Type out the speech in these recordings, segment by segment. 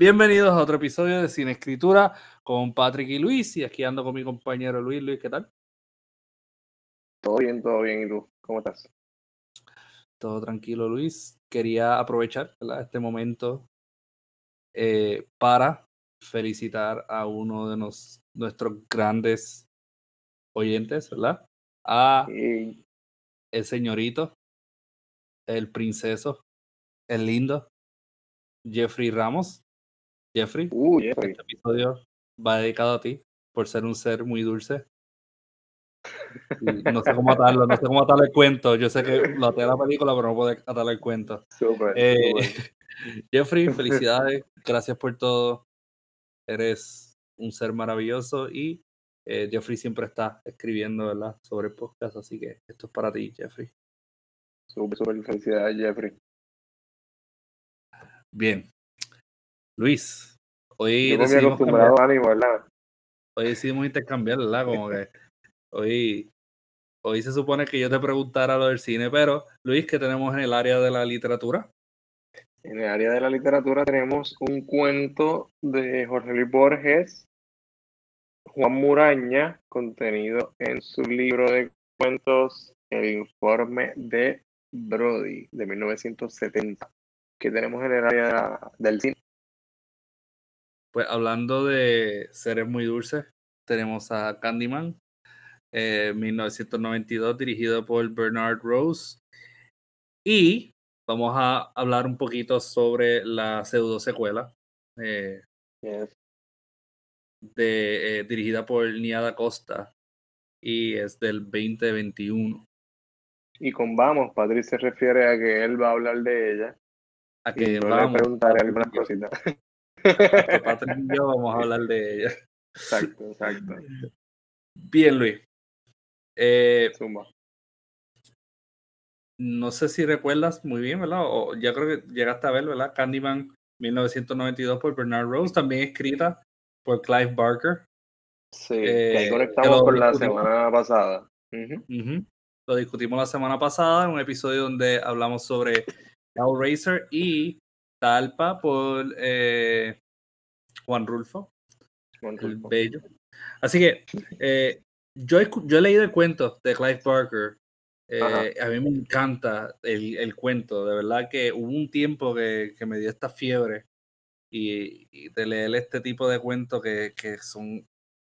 Bienvenidos a otro episodio de Sin Escritura con Patrick y Luis. Y aquí ando con mi compañero Luis. Luis, ¿qué tal? Todo bien, todo bien. ¿Y tú? ¿Cómo estás? Todo tranquilo, Luis. Quería aprovechar este momento eh, para felicitar a uno de nos, nuestros grandes oyentes, ¿verdad? A el señorito, el princeso, el lindo, Jeffrey Ramos. Jeffrey, uh, Jeffrey. este episodio va dedicado a ti por ser un ser muy dulce. no sé cómo atarlo, no sé cómo atarle el cuento. Yo sé que lo até la película, pero no puedo atarle el cuento. Eh, Jeffrey, felicidades, gracias por todo. Eres un ser maravilloso y eh, Jeffrey siempre está escribiendo ¿verdad? sobre el podcast, así que esto es para ti, Jeffrey. Súper, súper felicidades, Jeffrey. Bien. Luis, hoy decidimos, cambiar, hoy decidimos intercambiar, ¿verdad? Como que hoy, hoy se supone que yo te preguntara lo del cine, pero Luis, ¿qué tenemos en el área de la literatura? En el área de la literatura tenemos un cuento de Jorge Luis Borges, Juan Muraña, contenido en su libro de cuentos El informe de Brody de 1970 que tenemos en el área del cine. Pues hablando de seres muy dulces, tenemos a Candyman, eh, 1992, dirigido por Bernard Rose. Y vamos a hablar un poquito sobre la pseudo secuela. Eh, de, eh, dirigida por Niada Costa y es del 2021. Y con vamos, Patrick se refiere a que él va a hablar de ella a que vamos a preguntar algunas cositas. Patrick y yo vamos a hablar de ella. Exacto, exacto. Bien, Luis. Eh, Suma. No sé si recuerdas muy bien, ¿verdad? O ya creo que llegaste a ver, ¿verdad? Candyman 1992 por Bernard Rose, también escrita por Clive Barker. Sí, eh, ahí conectamos con la semana pasada. Lo discutimos la semana pasada en un episodio donde hablamos sobre Hellraiser y Talpa por eh, Juan Rulfo. Juan Rulfo. El bello. Así que eh, yo, he, yo he leído el cuento de Clive Barker. Eh, a mí me encanta el, el, cuento. De verdad que hubo un tiempo que, que me dio esta fiebre y, y, de leer este tipo de cuentos que, que son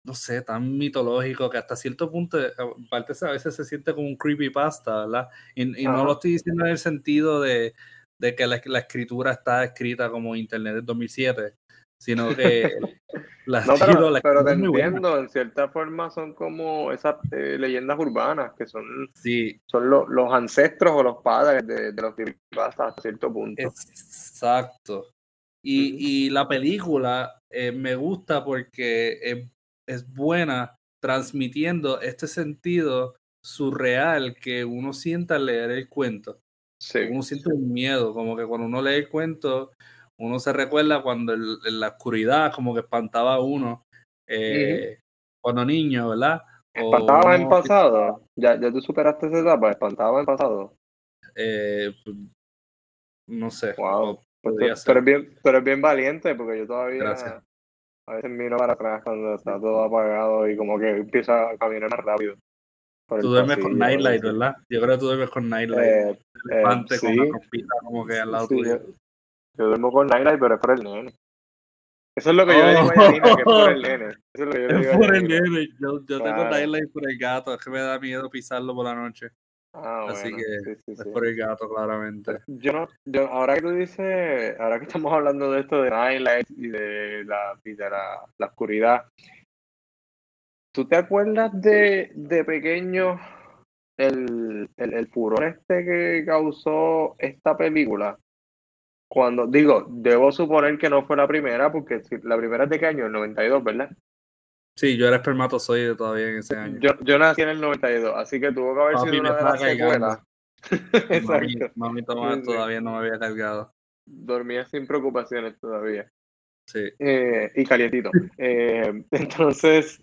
no sé, tan mitológico que hasta cierto punto, aparte a veces se siente como un creepypasta, ¿verdad? Y, y no lo estoy diciendo en el sentido de, de que la, la, escritura está escrita como Internet del 2007, sino que la no, pero, la pero te entiendo, en cierta forma son como esas eh, leyendas urbanas que son, sí. son lo, los ancestros o los padres de, de los creepypastas hasta cierto punto. Exacto. Y, uh -huh. y la película eh, me gusta porque es es buena transmitiendo este sentido surreal que uno siente al leer el cuento. Sí. Uno siente un miedo, como que cuando uno lee el cuento, uno se recuerda cuando el, en la oscuridad como que espantaba a uno eh, uh -huh. cuando niño, ¿verdad? ¿Espantaba o, en pasado? ¿Ya, ¿Ya tú superaste esa etapa? ¿Espantaba en pasado? Eh, no sé. Wow. Pues tú, tú, eres bien, tú eres bien valiente porque yo todavía Gracias a veces miro para atrás cuando está todo apagado y como que empieza a caminar más rápido. Tú duermes con Nightlight, ¿verdad? Yo creo que tú duermes con Nightlight. Eh, elefante eh, con sí. la trompita como que al lado sí, tuyo. Yo, yo, duermo con Nightlight, pero es por el nene. Eso es lo que yo oh. le digo a Yanina, que es por el nene. Eso es lo que yo le digo es por el nene. Yo, yo claro. tengo Nightlight por el gato. Es que me da miedo pisarlo por la noche. Ah, Así bueno, que sí, sí, es sí. por el gato, claramente. Yo no, yo, ahora que tú dices, ahora que estamos hablando de esto de Nightlight y de la, y de la, la oscuridad, ¿tú te acuerdas de, de pequeño el, el, el furor este que causó esta película? Cuando, digo, debo suponer que no fue la primera, porque la primera es de qué año, el 92, ¿verdad? Sí, yo era espermatozoide todavía en ese año. Yo, yo nací en el 92, así que tuvo que haber Papi sido una de las secuelas. Exacto. Mami, mami Tomás todavía no me había cargado. Dormía sin preocupaciones todavía. Sí. Eh, y calientito. eh, entonces,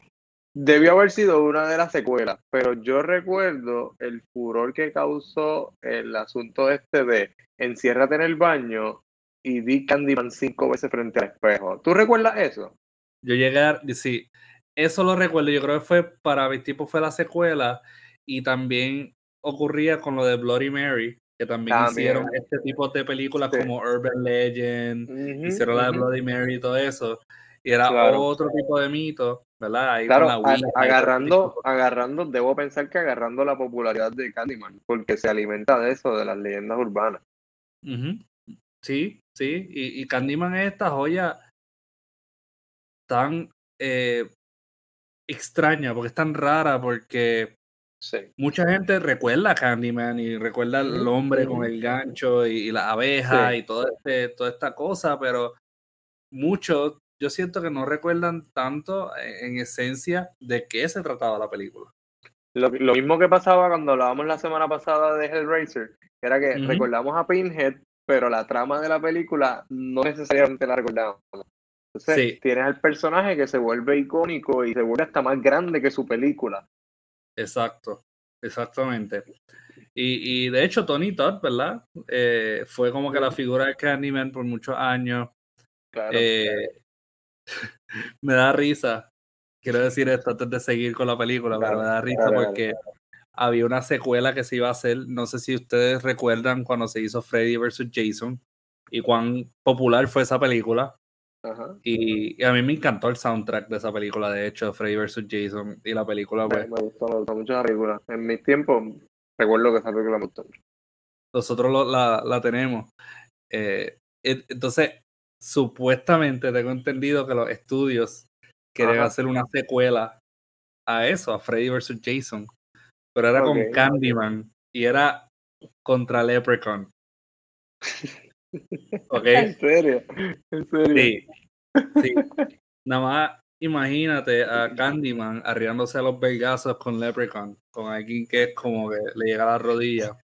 debió haber sido una de las secuelas, pero yo recuerdo el furor que causó el asunto este de enciérrate en el baño y di Candyman cinco veces frente al espejo. ¿Tú recuerdas eso? Yo llegué a, sí, eso lo recuerdo, yo creo que fue para mi tipo fue la secuela y también ocurría con lo de Bloody Mary, que también, hicieron este tipo de películas como Urban Legend, hicieron la de Bloody Mary y todo eso. Y era otro tipo de mito, ¿verdad? Ahí claro, agarrando, agarrando, debo pensar que agarrando la popularidad de Candyman, porque se alimenta de eso, de las leyendas urbanas. Sí, sí, y, y, Candyman es esta joya tan eh, extraña, porque es tan rara, porque mucha gente recuerda a Candyman y recuerda al hombre con el gancho y, la abeja y todo este, toda esta cosa, pero muchos yo siento que no recuerdan tanto eh, en esencia de qué se trataba la película. Lo, mismo que pasaba cuando hablábamos la semana pasada de Hellraiser, era que recordamos a Pinhead, pero la trama de la película no necesariamente la recordamos. Entonces, tienes al personaje que se vuelve icónico y se vuelve hasta más grande que su película. Exacto, exactamente. Y, y de hecho, Tony Todd, ¿verdad? Eh, fue como que la figura de Candyman por muchos años. Claro. Eh, me da risa. Quiero decir esto antes de seguir con la película, pero me da risa porque había una secuela que se iba a hacer. No sé si ustedes recuerdan cuando se hizo Freddy vs. Jason y cuán popular fue esa película. Y, a mí me encantó el soundtrack de esa película, de hecho, Freddy vs. Jason. Y la película, pues. Me, gustó, mucho la película. En mi tiempo, recuerdo que esa película me gustó Nosotros la, la, tenemos. Eh, entonces, supuestamente tengo entendido que los estudios quieren hacer una secuela a eso, a Freddy vs. Jason. Pero era con Candyman y era contra Leprechaun. ¿En serio? ¿En serio? Sí. sí. Nada más imagínate a Candyman arriándose a los belgazos con Leprechaun, con alguien que es como que le llega a la rodilla.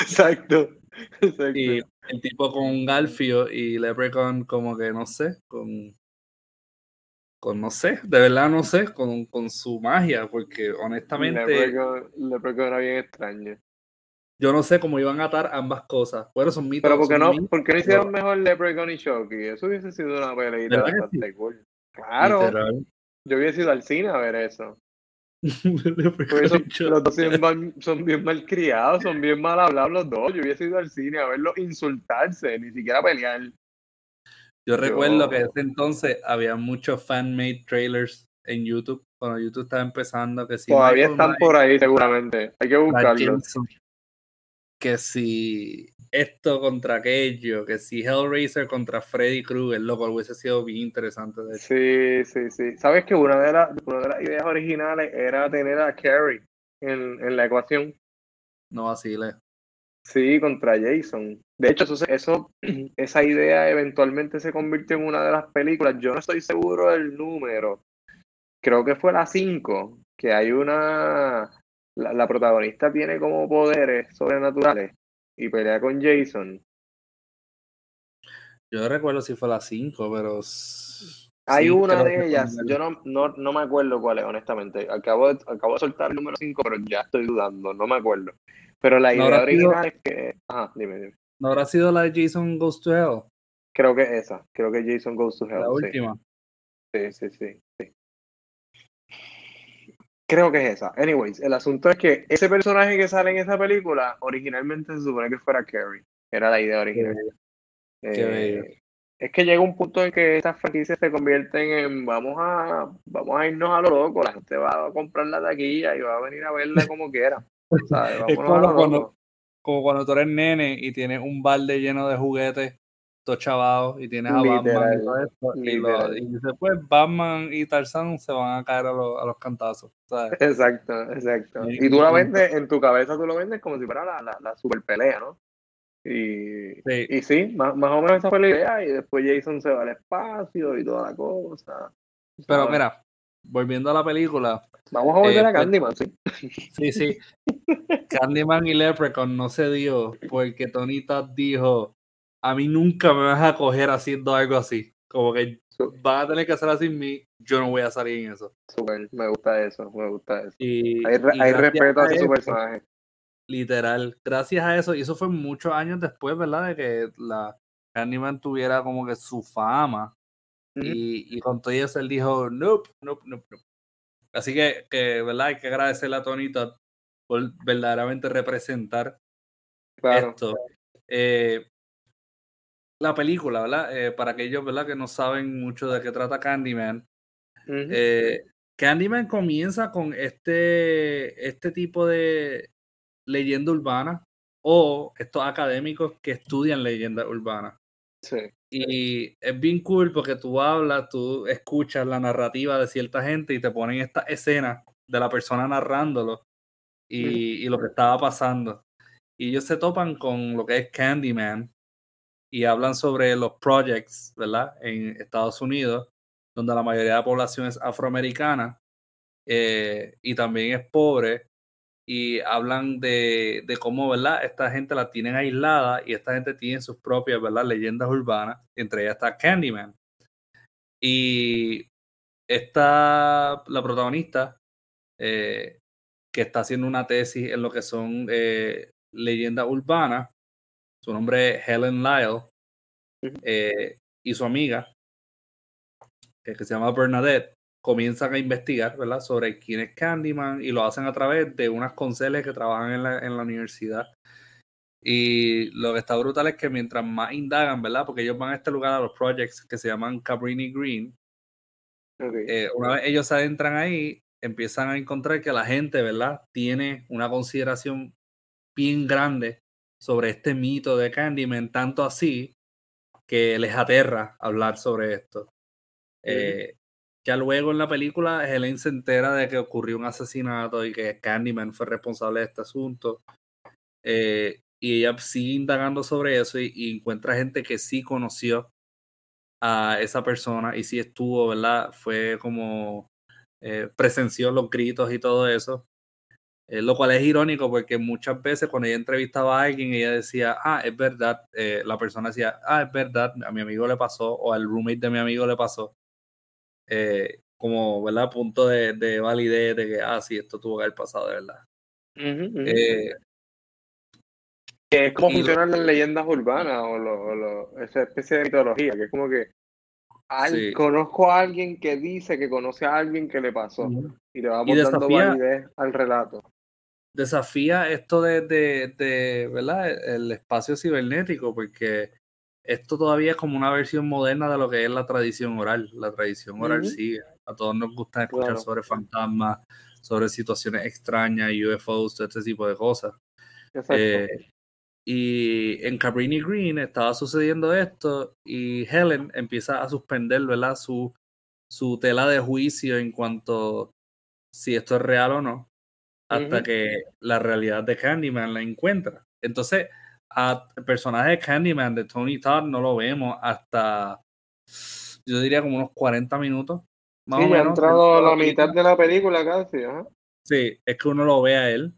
Exacto. Exacto. Y el tipo con un Galfio y Leprechaun como que no sé, con con no sé, de verdad no sé, con, con su magia, porque honestamente Leprechaun, era bien extraño. Yo no sé cómo iban a atar ambas cosas. Bueno, son mitos. Pero porque no, ¿por qué no hicieron mejor Leprechaun y Shocky? Eso hubiese sido una peleita bastante cool. Claro. Yo hubiese ido al cine a ver eso. Los dos son, bien mal criados, son bien mal hablados los dos. Yo hubiese ido al cine a verlos insultarse, ni siquiera pelear. Yo recuerdo que en ese entonces había muchos fan-made trailers en YouTube, cuando YouTube estaba empezando. que si Todavía están por ahí seguramente, hay que buscarlos. Que si esto contra aquello, que si Hellraiser contra Freddy Krueger, lo cual hubiese sido bien interesante. De Sí, sí, sí. Sabes que una de, las, de las ideas originales era tener a Carrie en, en la ecuación. No vacile. Sí, contra Jason. De hecho, eso, eso, esa idea eventualmente se convirtió en una de las películas. Yo no estoy seguro del número. Creo que fue la 5, que hay una... la protagonista tiene como poderes sobrenaturales y pelea con Jason. Yo no recuerdo si fue la 5, pero. Hay una de ellas, yo no, no, no, me acuerdo cuál es, honestamente. Acabo de, acabo de soltar el número 5, pero ya estoy dudando, no me acuerdo. Pero la idea original es que. Ajá, dime, dime. ¿No habrá sido la de Jason Goes to Hell? Creo que esa, creo que Jason Goes to Hell. La última. Sí, sí, sí. Creo que es esa. Anyways, el asunto es que ese personaje que sale en esa película originalmente se supone que fuera Carrie. Era la idea original. Eh, es que llega un punto en que estas franquicias se convierten en vamos a vamos a irnos a lo loco, la gente va a comprar la taquilla y va a venir a verla como quiera. es como cuando, como cuando tú eres nene y tienes un balde lleno de juguetes todo chavado y tienes a Batman y todo esto. Y, después Batman y Tarzan se van a caer a, a los cantazos. Exacto, exacto. Y, tú la vendes, en tu cabeza tú lo vendes como si fuera la, la, la super pelea, ¿no? Y sí, y sí más, más, o menos esa fue la idea. Y después Jason se va al espacio y toda la cosa. Pero mira, volviendo a la película. Vamos a volver a eh, pues Candyman, sí. Sí, sí. Candyman y Leprechaun no se dio porque Tony Todd dijo a mí nunca me vas a coger haciendo algo así. Como que van a tener que hacer así mí, yo no voy a salir en eso. Super, me gusta eso, me gusta eso. Y, hay, respeto a su personaje. Literal, gracias a eso, y eso fue muchos años después, ¿verdad? De que la, Candyman tuviera como que su fama. y, y, con todo eso él dijo, nope, nope, nope, nope. Así que, que, ¿verdad? Hay que agradecerle a Tony por verdaderamente representar esto. Eh, la película, ¿verdad? Eh, para aquellos, ¿verdad? Que no saben mucho de qué trata Candyman. eh, Candyman comienza con este, este tipo de leyenda urbana o estos académicos que estudian leyenda urbana. Sí. Y es bien cool porque tú hablas, tú escuchas la narrativa de cierta gente y te ponen esta escena de la persona narrándolo y, y lo que estaba pasando. Y ellos se topan con lo que es Candyman y hablan sobre los projects, ¿verdad? En Estados Unidos, donde la mayoría de la población es afroamericana eh, y también es pobre y hablan de, de, cómo, ¿verdad? Esta gente la tienen aislada y esta gente tiene sus propias, ¿verdad? Leyendas urbanas, entre ellas está Candyman. Y esta, la protagonista, eh, que está haciendo una tesis en lo que son eh, leyendas urbanas, su nombre es Helen Lyle, eh, y su amiga, que se llama Bernadette, comienzan a investigar, ¿verdad? Sobre quién es Candyman y lo hacen a través de unas conceles que trabajan en la, en la universidad. Y lo que está brutal es que mientras más indagan, ¿verdad? Porque ellos van a este lugar a los projects que se llaman Cabrini Green. Eh, una vez ellos se adentran ahí, empiezan a encontrar que la gente, ¿verdad? Tiene una consideración bien grande sobre este mito de Candyman, tanto así que les aterra hablar sobre esto. Eh, ya luego en la película, Helen se entera de que ocurrió un asesinato y que Candyman fue responsable de este asunto. Eh, y ella sigue indagando sobre eso y, encuentra gente que sí conoció a esa persona y sí estuvo, ¿verdad? Fue como eh, presenció los gritos y todo eso. Eh, lo cual es irónico porque muchas veces cuando ella entrevistaba a alguien, ella decía, ah, es verdad, eh, la persona decía, ah, es verdad, a mi amigo le pasó o al roommate de mi amigo le pasó. Eh, como, ¿verdad? Punto de, de, validez de que, ah, sí, esto tuvo que haber pasado de verdad. Eh, es como funcionan las leyendas urbanas o, lo, esa especie de mitología, que es como que conozco a alguien que dice que conoce a alguien que le pasó y le va dando validez al relato. Desafía esto de, de, de, ¿verdad? El espacio cibernético, porque esto todavía es como una versión moderna de lo que es la tradición oral. La tradición oral sigue. A todos nos gusta escuchar sobre fantasmas, sobre situaciones extrañas, UFOs, todo este tipo de cosas. Eh, y en Cabrini Green estaba sucediendo esto y Helen empieza a suspender ¿verdad? Su, su tela de juicio en cuanto si esto es real o no, hasta que la realidad de Candyman la encuentra. Entonces, el personaje de Candyman de Tony Todd no lo vemos hasta, yo diría como unos 40 minutos. Más sí, o menos, ha entrado la mitad de la película casi. Sí, es que uno lo ve a él.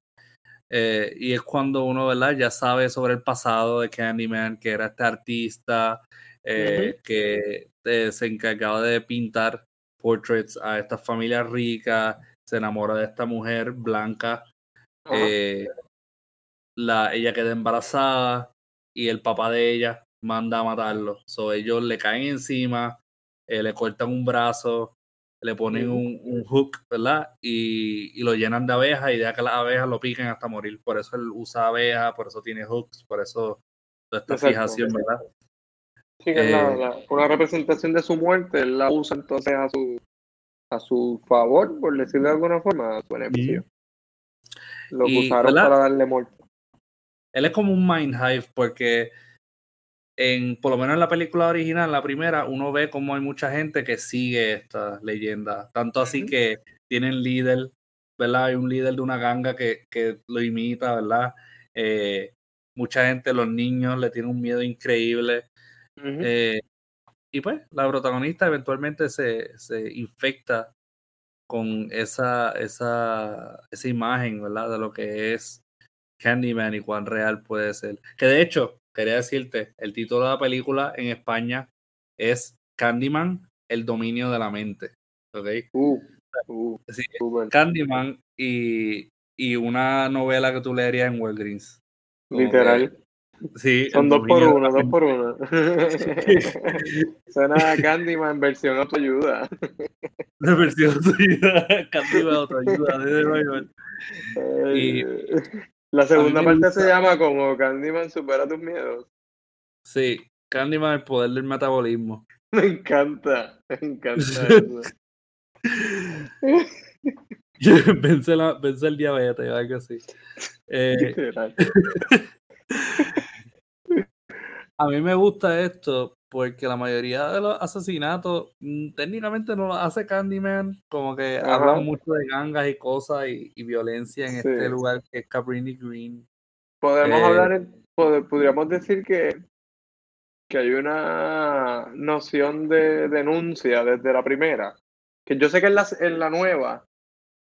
Eh, y es cuando uno, ¿verdad? Ya sabe sobre el pasado de Candyman, que era este artista eh, que eh, se encargaba de pintar portraits a esta familia rica, se enamora de esta mujer blanca la, ella queda embarazada y el papá de ella manda a matarlo. So, ellos le caen encima, eh, le cortan un brazo, le ponen un, un hook, ¿verdad? Y, y, lo llenan de abejas y deja que las abejas lo piquen hasta morir. Por eso él usa abejas, por eso tiene hooks, por eso toda esta fijación, ¿verdad? Sí, que eh, una representación de su muerte, él la usa entonces a su, a su favor, por decirlo de alguna forma, a su beneficio. Lo usaron para darle muerte él es como un mind hive porque en, por lo menos en la película original, la primera, uno ve como hay mucha gente que sigue esta leyenda. Tanto así que tienen líder, ¿verdad? Hay un líder de una ganga que, que lo imita, ¿verdad? Eh, mucha gente, los niños, le tienen un miedo increíble. eh, y pues, la protagonista eventualmente se, se infecta con esa, esa, esa imagen, ¿verdad? De lo que es Candyman y cuán real puede ser. Que de hecho, quería decirte, el título de la película en España es Candyman, el dominio de la mente. ¿Ok? Uh, uh, Candyman y, y, una novela que tú leerías en Walgreens. Literal. Sí, Son dos por uno, dos por uno. Suena a Candyman en versión autoayuda. La versión autoayuda, Candyman autoayuda, de Y la segunda parte se llama como Candyman supera tus miedos. Sí, Candyman el poder del metabolismo. Me encanta, me encanta vence, la, vence el diabetes algo así. Eh, a mí me gusta esto porque la mayoría de los asesinatos mm, técnicamente no lo hace Candyman, como que hablan mucho de gangas y cosas y, violencia en este lugar que es Cabrini Green. Podemos eh, hablar, podríamos decir que, que hay una noción de denuncia desde la primera, que yo sé que en la, en la nueva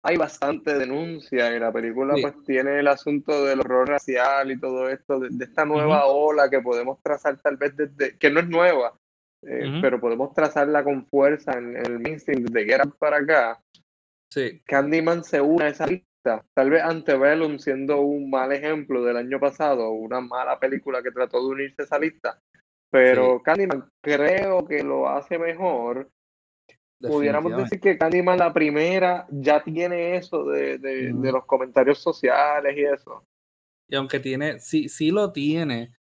hay bastante denuncia y la película pues tiene el asunto del horror racial y todo esto, de, esta nueva ola que podemos trazar tal vez desde, que no es nueva, eh, pero podemos trazarla con fuerza en, el mainstream desde Get para acá. Sí. Candyman se une a esa lista. Tal vez Antebellum siendo un mal ejemplo del año pasado, una mala película que trató de unirse a esa lista. Pero Candyman creo que lo hace mejor pudiéramos decir que Candyman la primera ya tiene eso de, de, los comentarios sociales y eso. Y aunque tiene, sí, sí lo tiene,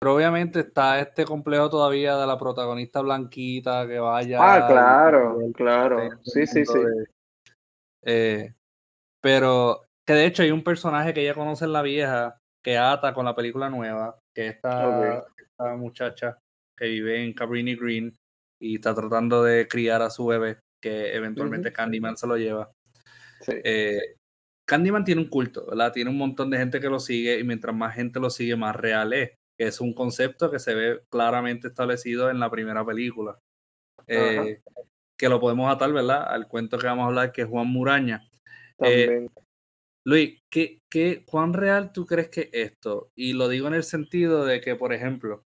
pero obviamente está este complejo todavía de la protagonista blanquita que vaya. Ah, claro, claro. Sí, sí, sí. Eh, pero que de hecho hay un personaje que ella conoce en la vieja que ata con la película nueva, que es esta, esta muchacha que vive en Cabrini Green y está tratando de criar a su bebé, que eventualmente Candyman se lo lleva. Eh, Candyman tiene un culto, ¿verdad? Tiene un montón de gente que lo sigue y mientras más gente lo sigue, más real es. Que es un concepto que se ve claramente establecido en la primera película. Eh, que lo podemos atar, ¿verdad? Al cuento que vamos a hablar, que es Juan Muraña. Eh, Luis, ¿qué, ¿qué, cuán real tú crees que esto? Y lo digo en el sentido de que, por ejemplo,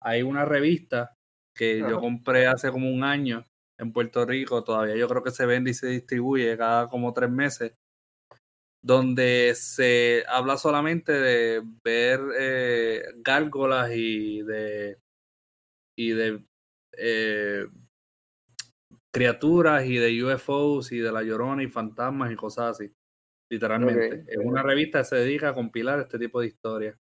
hay una revista que yo compré hace como un año en Puerto Rico, todavía yo creo que se vende y se distribuye cada como tres meses, donde se habla solamente de ver eh, gárgolas y de y de eh, criaturas y de UFOs y de la llorona y fantasmas y cosas así. Literalmente. Es una revista que se dedica a compilar este tipo de historias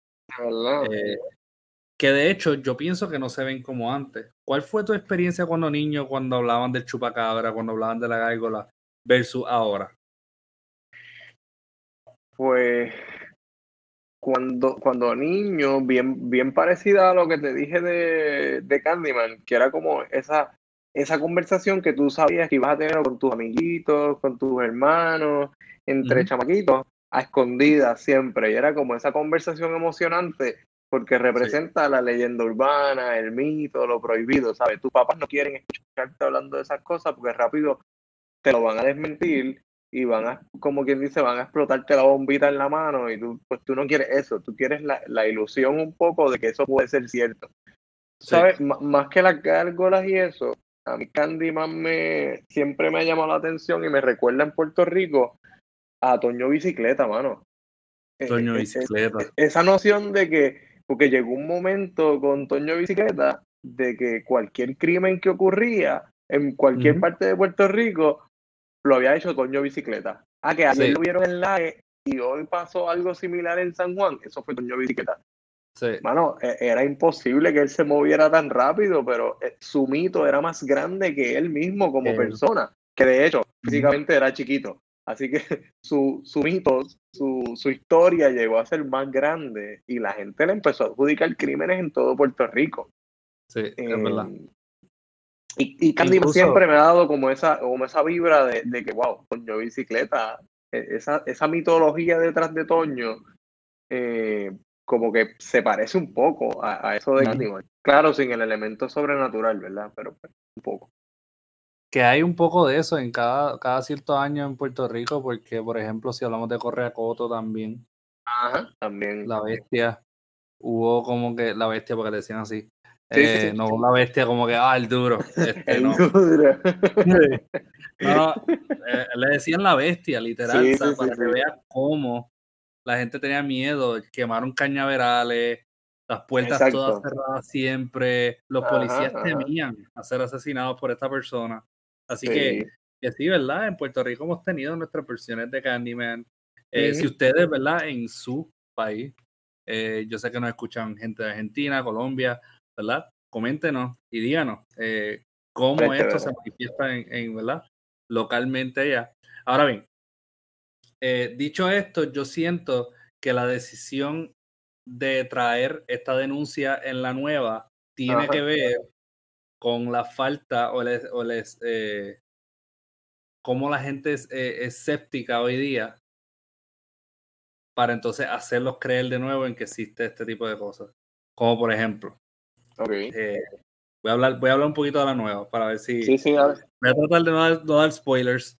que de hecho yo pienso que no se ven como antes. ¿Cuál fue tu experiencia cuando niño, cuando hablaban del chupacabra, cuando hablaban de la gárgola, versus ahora? Pues cuando, cuando niño, bien, bien parecida a lo que te dije de, de Candyman, que era como esa, esa conversación que tú sabías que ibas a tener con tus amiguitos, con tus hermanos, entre chamaquitos, a escondidas siempre. Y era como esa conversación emocionante porque representa la leyenda urbana, el mito, lo prohibido, ¿sabes? Tus papás no quieren escucharte hablando de esas cosas porque rápido te lo van a desmentir y van a, como quien dice, van a explotarte la bombita en la mano y tú, pues tú no quieres eso, tú quieres la, la ilusión un poco de que eso puede ser cierto. ¿Sabes? más que las gárgolas y eso, a mí Candyman me, siempre me ha llamado la atención y me recuerda en Puerto Rico a Toño Bicicleta, mano. Toño eh, Bicicleta. esa noción de que porque llegó un momento con Toño Bicicleta de que cualquier crimen que ocurría en cualquier parte de Puerto Rico lo había hecho Toño Bicicleta. Ah, que ayer lo vieron en la y hoy pasó algo similar en San Juan, eso fue Toño Bicicleta. Sí. Mano, e, era imposible que él se moviera tan rápido, pero eh, su mito era más grande que él mismo como persona, que de hecho físicamente era chiquito. Así que su, su mito, su, su, historia llegó a ser más grande y la gente le empezó a adjudicar crímenes en todo Puerto Rico. Sí, es verdad. Em, y, y Candy siempre me ha dado como esa, como esa vibra de, de que, wow, Toño Bicicleta, e, esa, esa mitología detrás de Toño, eh, como que se parece un poco a, eso de Candyman. Claro, sin el elemento sobrenatural, ¿verdad? Pero pues, un poco que hay un poco de eso en cada, cada cierto año en Puerto Rico, porque, por ejemplo, si hablamos de Correa Coto también. Ajá, también. La bestia. Hubo como que la bestia, porque le decían así. Eh, no la bestia como que, ah, el duro. Este, el duro. no, eh, le decían la bestia, literal, para que veas cómo la gente tenía miedo, quemaron cañaverales, las puertas todas cerradas siempre, los policías temían a ser asesinados por esta persona. Así que, que, sí, ¿verdad? En Puerto Rico hemos tenido nuestras versiones de Candyman. Eh, si ustedes, ¿verdad? En su país, eh, yo sé que nos escuchan gente de Argentina, Colombia, ¿verdad? Coméntenos y díganos eh, cómo esto se manifiesta en, ¿verdad? Localmente allá. Ahora bien, dicho esto, yo siento que la decisión de traer esta denuncia en la nueva tiene que ver con la falta o les, o les eh, cómo la gente es eh, escéptica hoy día para entonces hacerlos creer de nuevo en que existe este tipo de cosas. Como por ejemplo, eh, voy, a hablar, voy a hablar un poquito de la nueva para ver si... Sí, sí, a Voy a tratar de no dar, spoilers,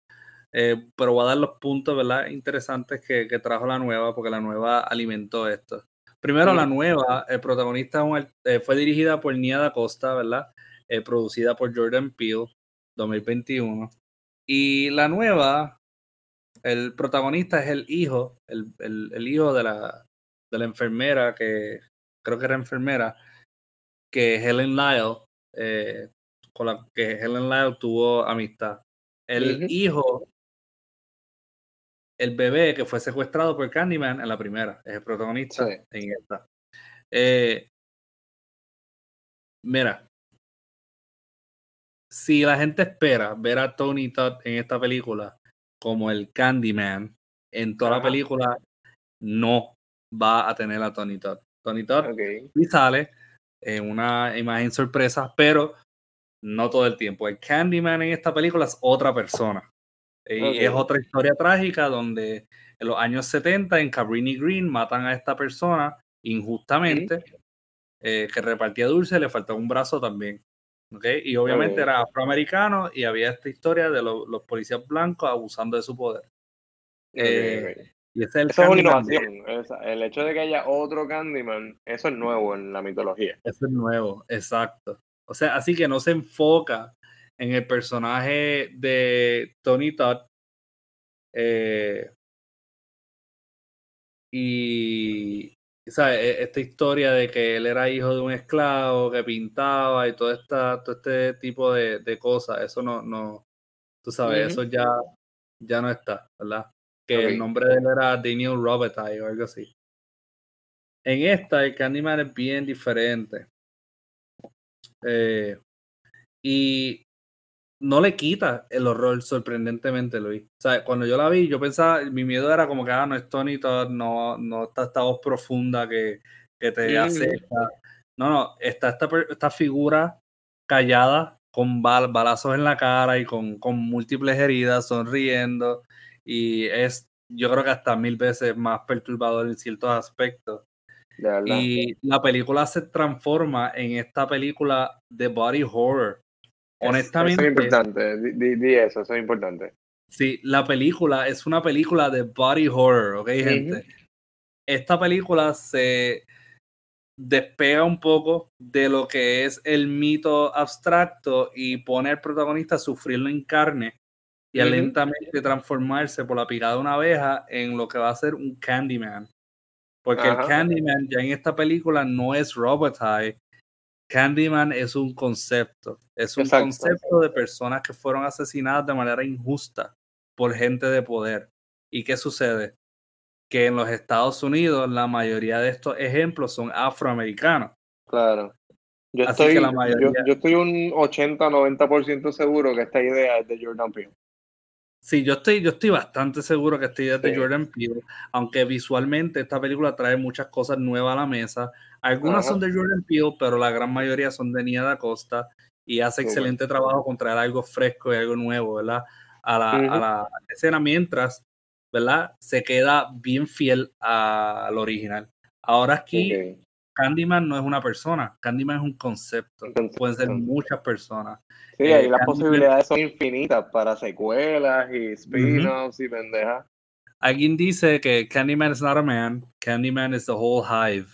pero voy a dar los puntos ¿verdad? interesantes que, que, trajo la nueva, porque la nueva alimentó esto. Primero, la nueva, el protagonista eh, fue dirigida por Nia da Costa, ¿verdad? Eh, producida por Jordan Peele, 2021. Y la nueva, el protagonista es el hijo, el, hijo de la, de la enfermera, que creo que era enfermera, que Helen Lyle, eh, con la que Helen Lyle tuvo amistad. El hijo el bebé que fue secuestrado por Candyman en la primera, es el protagonista en esta. Eh, mira, si la gente espera ver a Tony Todd en esta película como el Candyman, en toda la película no va a tener a Tony Todd. Tony Todd y sale en una imagen sorpresa, pero no todo el tiempo. El Candyman en esta película es otra persona. Y es otra historia trágica donde en los años 70 en Cabrini Green matan a esta persona injustamente, eh, que repartía dulce, le faltaba un brazo también. ¿Okay? Y obviamente era afroamericano y había esta historia de los policías blancos abusando de su poder. Eh, y ese es el eso es innovación. el hecho de que haya otro Candyman, eso es nuevo en la mitología. Eso es nuevo, exacto. O sea, así que no se enfoca en el personaje de Tony Todd. Eh, y e, esta historia de que él era hijo de un esclavo que pintaba y todo, esta, todo este tipo de, cosas, eso no, no, tú sabes, eso ya, ya no está, ¿verdad? Que el nombre de él era Daniel Robitaille o algo así. En esta, el Candyman es bien diferente. Eh, y no le quita el horror sorprendentemente, Luis. O sea, cuando yo la vi, yo pensaba, mi miedo era como que, ah, no es Tony no, no está esta voz profunda que, que te hace. No, no, está esta, esta figura callada, con balazos en la cara y con, con múltiples heridas, sonriendo. Y es, yo creo que hasta mil veces más perturbador en ciertos aspectos. Y la película se transforma en esta película de body horror honestamente. Eso es importante, di, eso, eso es importante. Sí, la película es una película de body horror, ¿ok, gente? Esta película se despega un poco de lo que es el mito abstracto y pone al protagonista a sufrirlo en carne y a lentamente transformarse por la picada de una abeja en lo que va a ser un Candyman. Porque el Candyman ya en esta película no es Roboteye, Candyman es un concepto, es un concepto de personas que fueron asesinadas de manera injusta por gente de poder. ¿Y qué sucede? Que en los Estados Unidos la mayoría de estos ejemplos son afroamericanos. Claro. Yo, estoy, yo, estoy un 80-90% seguro que esta idea es de Jordan Peele. Sí, yo estoy, yo estoy bastante seguro que esta idea es de Jordan Peele, aunque visualmente esta película trae muchas cosas nuevas a la mesa. Algunas son de Jordan Peele, pero la gran mayoría son de Nia da Costa y hace excelente trabajo con traer algo fresco y algo nuevo, ¿verdad? A la, escena mientras, ¿verdad? Se queda bien fiel al original. Ahora aquí, Candyman no es una persona, Candyman es un concepto. Pueden ser muchas personas. Sí, ahí eh, las posibilidades son infinitas para secuelas y spin-offs y pendejas. Alguien dice que Candyman is not a man, Candyman is the whole hive.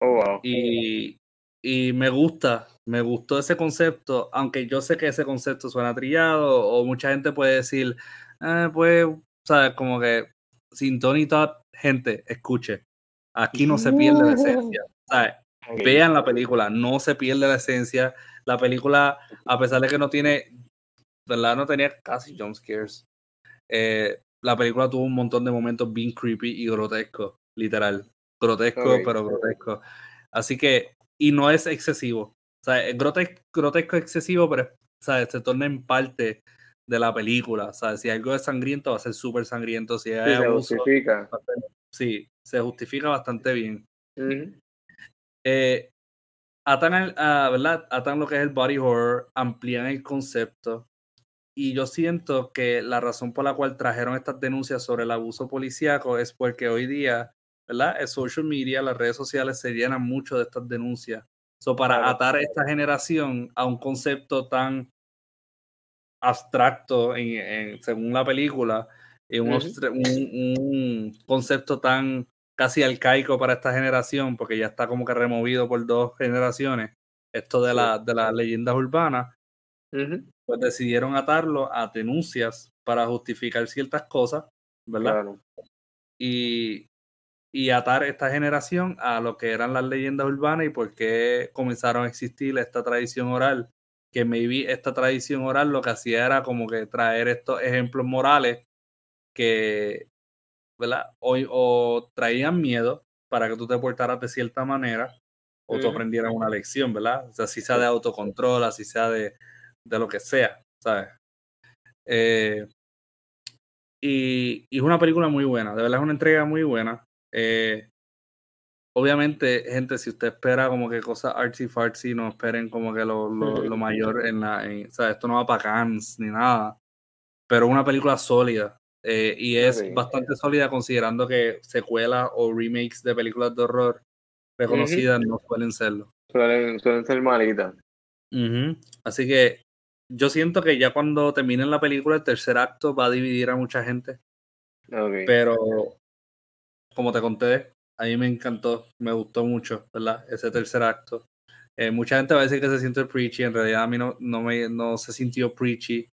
Oh, y, y me gusta, me gustó ese concepto, aunque yo sé que ese concepto suena trillado, o mucha gente puede decir, eh, pues, ¿sabes? Como que sin Tony Todd, gente, escuche, aquí no se pierde la esencia. ¿sabes? Vean la película, no se pierde la esencia. La película, a pesar de que no tiene, ¿verdad? No tenía casi jump scares. Eh, la película tuvo un montón de momentos bien creepy y grotescos, literal. Grotesco, pero grotesco. Así que, y no es excesivo. O sea, es grotesco, grotesco excesivo, pero ¿sabes? se torna en parte de la película. O si algo es sangriento, va a ser súper sangriento. Si hay se justifica. Sí, se justifica bastante bien. Eh, atan, ¿verdad? atan lo que es el body horror, amplían el concepto. Y yo siento que la razón por la cual trajeron estas denuncias sobre el abuso policíaco es porque hoy día, ¿verdad? El social media, las redes sociales se llenan mucho de estas denuncias. So, para atar a esta generación a un concepto tan abstracto en, según la película, y un, un, concepto tan casi arcaico para esta generación, porque ya está como que removido por dos generaciones, esto de, la, de las leyendas urbanas, pues decidieron atarlo a denuncias para justificar ciertas cosas, ¿verdad? Y, y atar esta generación a lo que eran las leyendas urbanas y por qué comenzaron a existir esta tradición oral, que maybe esta tradición oral lo que hacía era como que traer estos ejemplos morales que ¿verdad? O, o traían miedo para que tú te portaras de cierta manera o tú aprendieras una lección, ¿verdad? O sea, si sea de autocontrol, así sea de, de lo que sea, ¿sabes? Eh, y, y, es una película muy buena, de verdad es una entrega muy buena. Eh, obviamente, gente, si usted espera como que cosas artsy fartsy, no esperen como que lo, lo, lo mayor en la. o sea, esto no va para Cannes ni nada. Pero una película sólida. Eh, y es bastante sólida considerando que secuelas o remakes de películas de horror reconocidas no suelen serlo. Suelen, suelen ser malitas. Así que yo siento que ya cuando termine la película, el tercer acto va a dividir a mucha gente. Pero, como te conté, a mí me encantó, me gustó mucho, ¿verdad? Ese tercer acto. Eh, mucha gente va a decir que se siente preachy, en realidad a mí no, no, me, no se sintió preachy.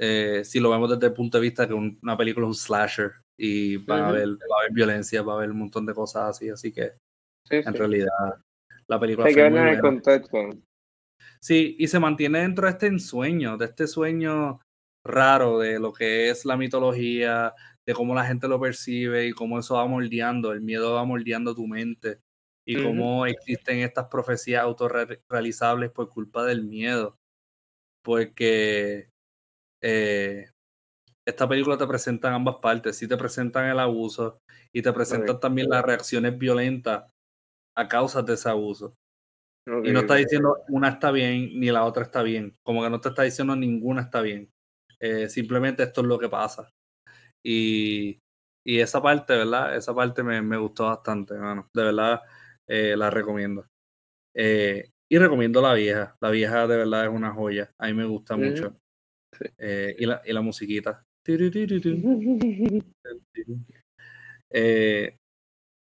Eh, si lo vemos desde el punto de vista que una película es un slasher y va, a haber, va a haber violencia, va a haber un montón de cosas así, así que en realidad la película Hay que el contexto. Sí, y se mantiene dentro de este ensueño, de este sueño raro de lo que es la mitología, de cómo la gente lo percibe y cómo eso va moldeando, el miedo va moldeando tu mente y cómo existen estas profecías autorrealizables por culpa del miedo. Porque eh, esta película te presenta en ambas partes. Sí te presentan el abuso y te presentan también las reacciones violentas a causa de ese abuso. y no está diciendo una está bien ni la otra está bien. Como que no te está diciendo ninguna está bien. Eh, simplemente esto es lo que pasa. Y, y esa parte, ¿verdad? Esa parte me, me gustó bastante, hermano. De verdad, eh, la recomiendo. y recomiendo la vieja. La vieja de verdad es una joya. A mí me gusta mucho. Eh, y, la, y la musiquita. Eh,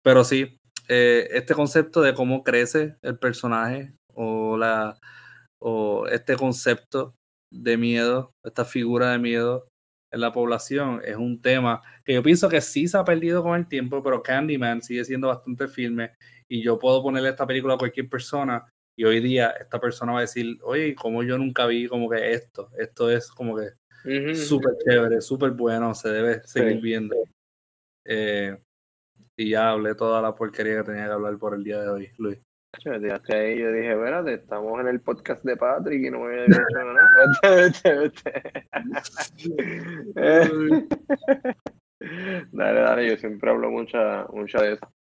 pero sí, eh, este concepto de cómo crece el personaje o, la, o este concepto de miedo, esta figura de miedo en la población es un tema que yo pienso que sí se ha perdido con el tiempo, pero Candyman sigue siendo bastante firme y yo puedo ponerle esta película a cualquier persona y hoy día esta persona va a decir, oye, como yo nunca vi como que esto, esto es como que súper chévere, súper bueno, se debe seguir viendo. Eh, y ya hablé toda la porquería que tenía que hablar por el día de hoy, Luis. Yo dije, espérate, estamos en el podcast de Patrick y no voy a decir nada. dale, dale, yo siempre hablo mucha, mucha de eso.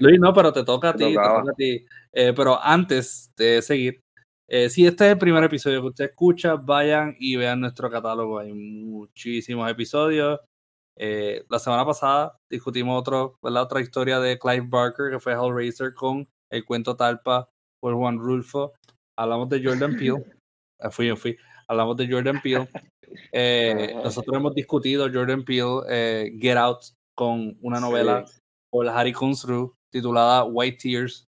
Luis, no, pero te toca a ti, te toca a ti. Eh, pero antes de seguir, eh, si este es el primer episodio que usted escucha, vayan y vean nuestro catálogo. Hay muchísimos episodios. Eh, la semana pasada discutimos otro, la otra historia de Clive Barker, que fue Hellraiser, con el cuento Talpa por Juan Rulfo. Hablamos de Jordan Peele. Ah, fui, fui. Hablamos de Jordan Peele. nosotros hemos discutido Jordan Peele, Get Out, con una novela por Harry Kunstru titulada White Tears,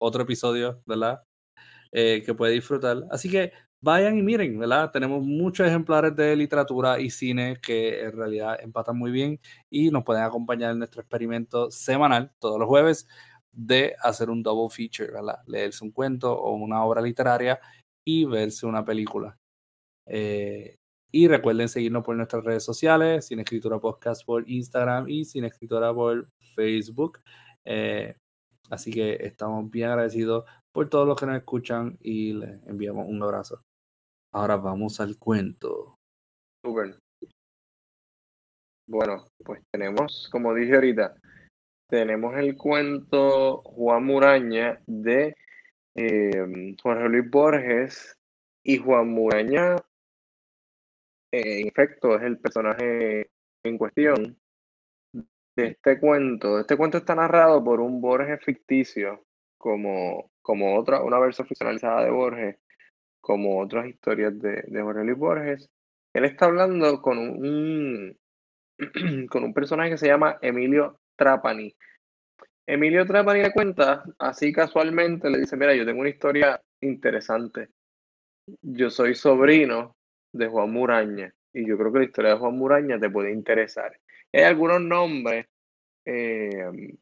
otro episodio, ¿verdad? Eh, que puede disfrutar. Así que vayan y miren, ¿verdad? Tenemos muchos ejemplares de literatura y cine que en realidad empatan muy bien y nos pueden acompañar en nuestro experimento semanal todos los jueves de hacer un double feature, ¿verdad? Leerse un cuento o una obra literaria y verse una película. Eh, y recuerden seguirnos por nuestras redes sociales, Sin Escritura Podcast por Instagram y Sin Escritura por Facebook. Eh, así que estamos bien agradecidos por todos los que nos escuchan y les enviamos un abrazo. Ahora vamos al cuento. Bueno, pues tenemos, como dije ahorita, tenemos el cuento Juan Muraña de eh, Jorge Luis Borges y Juan Muraña, en efecto, es el personaje en cuestión de este cuento. Este cuento está narrado por un Borges ficticio, como, como otra, una versión ficcionalizada de Borges, como otras historias de, de Jorge Luis Borges. Él está hablando con un, con un personaje que se llama Emilio Trapani. Emilio Trapani le cuenta, así casualmente, le dice, mira, yo tengo una historia interesante. Yo soy sobrino de Juan Muraña y yo creo que la historia de Juan Muraña te puede interesar. Hay algunos nombres eh,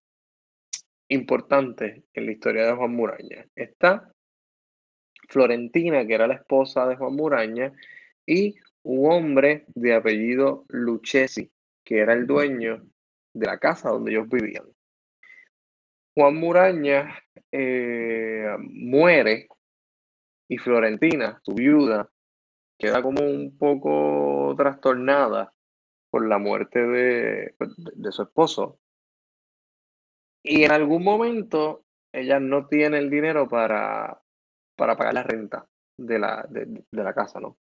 importantes en la historia de Juan Muraña. Está Florentina, que era la esposa de Juan Muraña, y un hombre de apellido Lucchesi, que era el dueño de la casa donde ellos vivían. Juan Muraña eh, muere y Florentina, su viuda, queda como un poco trastornada por la muerte de, de, su esposo. Y en algún momento ella no tiene el dinero para, para pagar la renta de la, de la casa, ¿no?